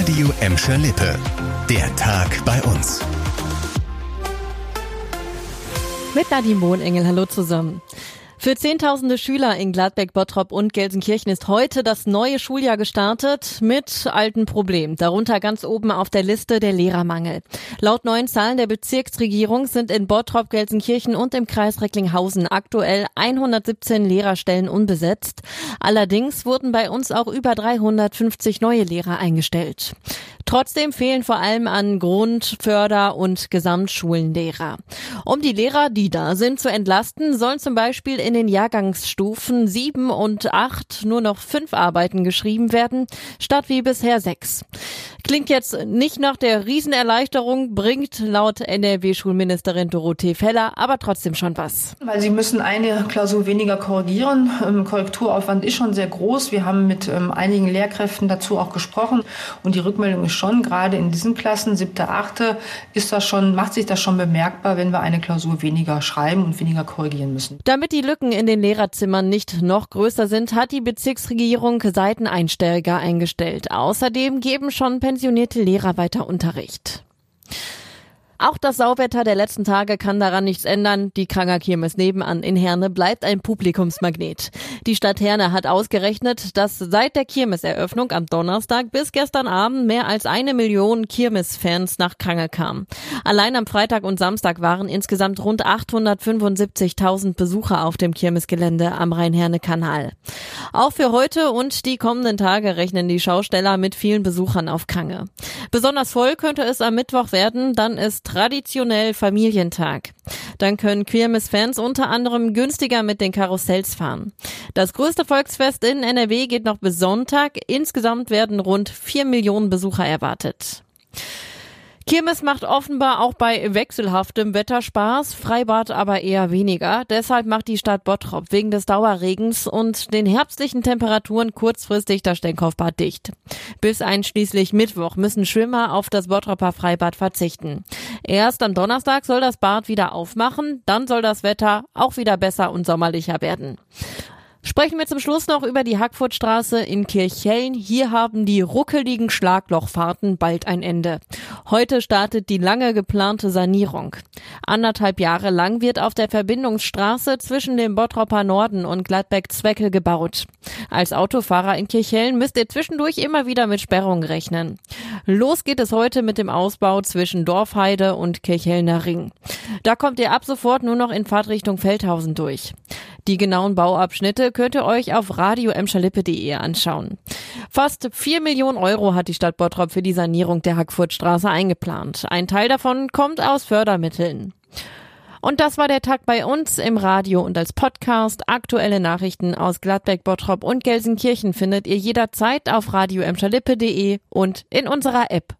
Radio Emscher Lippe. Der Tag bei uns. Mit Nadine Bohnengel, hallo zusammen. Für Zehntausende Schüler in Gladbeck, Bottrop und Gelsenkirchen ist heute das neue Schuljahr gestartet mit alten Problemen. Darunter ganz oben auf der Liste der Lehrermangel. Laut neuen Zahlen der Bezirksregierung sind in Bottrop, Gelsenkirchen und im Kreis Recklinghausen aktuell 117 Lehrerstellen unbesetzt. Allerdings wurden bei uns auch über 350 neue Lehrer eingestellt. Trotzdem fehlen vor allem an Grund-, Förder- und Gesamtschulenlehrer. Um die Lehrer, die da sind, zu entlasten, sollen zum Beispiel in den Jahrgangsstufen sieben und acht nur noch fünf Arbeiten geschrieben werden, statt wie bisher sechs. Klingt jetzt nicht nach der Riesenerleichterung, bringt laut NRW-Schulministerin Dorothee Feller aber trotzdem schon was. Weil sie müssen eine Klausur weniger korrigieren. Ähm, Korrekturaufwand ist schon sehr groß. Wir haben mit ähm, einigen Lehrkräften dazu auch gesprochen und die Rückmeldung ist schon, gerade in diesen Klassen, siebte, achte, ist das schon, macht sich das schon bemerkbar, wenn wir eine Klausur weniger schreiben und weniger korrigieren müssen. Damit die Lücken in den Lehrerzimmern nicht noch größer sind, hat die Bezirksregierung Seiteneinsteiger eingestellt. Außerdem geben schon pensionierte Lehrer weiter Unterricht. Auch das Sauwetter der letzten Tage kann daran nichts ändern. Die Kranger Kirmes nebenan in Herne bleibt ein Publikumsmagnet. Die Stadt Herne hat ausgerechnet, dass seit der Kirmeseröffnung am Donnerstag bis gestern Abend mehr als eine Million Kirmesfans nach Krange kamen. Allein am Freitag und Samstag waren insgesamt rund 875.000 Besucher auf dem Kirmesgelände am Rhein-Herne-Kanal. Auch für heute und die kommenden Tage rechnen die Schausteller mit vielen Besuchern auf Kange. Besonders voll könnte es am Mittwoch werden, dann ist traditionell Familientag. Dann können Queermiss-Fans unter anderem günstiger mit den Karussells fahren. Das größte Volksfest in NRW geht noch bis Sonntag. Insgesamt werden rund vier Millionen Besucher erwartet. Kirmes macht offenbar auch bei wechselhaftem Wetter Spaß, Freibad aber eher weniger. Deshalb macht die Stadt Bottrop wegen des Dauerregens und den herbstlichen Temperaturen kurzfristig das Stenkopfbad dicht. Bis einschließlich Mittwoch müssen Schwimmer auf das Bottroper Freibad verzichten. Erst am Donnerstag soll das Bad wieder aufmachen, dann soll das Wetter auch wieder besser und sommerlicher werden. Sprechen wir zum Schluss noch über die Hackfurtstraße in Kirchhellen. Hier haben die ruckeligen Schlaglochfahrten bald ein Ende. Heute startet die lange geplante Sanierung. Anderthalb Jahre lang wird auf der Verbindungsstraße zwischen dem Bottropper Norden und Gladbeck-Zwecke gebaut. Als Autofahrer in Kirchhellen müsst ihr zwischendurch immer wieder mit Sperrungen rechnen. Los geht es heute mit dem Ausbau zwischen Dorfheide und Kirchhellner Ring. Da kommt ihr ab sofort nur noch in Fahrtrichtung Feldhausen durch. Die genauen Bauabschnitte könnt ihr euch auf radioemschalippe.de anschauen. Fast vier Millionen Euro hat die Stadt Bottrop für die Sanierung der Hackfurtstraße eingeplant. Ein Teil davon kommt aus Fördermitteln. Und das war der Tag bei uns im Radio und als Podcast. Aktuelle Nachrichten aus Gladbeck, Bottrop und Gelsenkirchen findet ihr jederzeit auf radioemschalippe.de und in unserer App.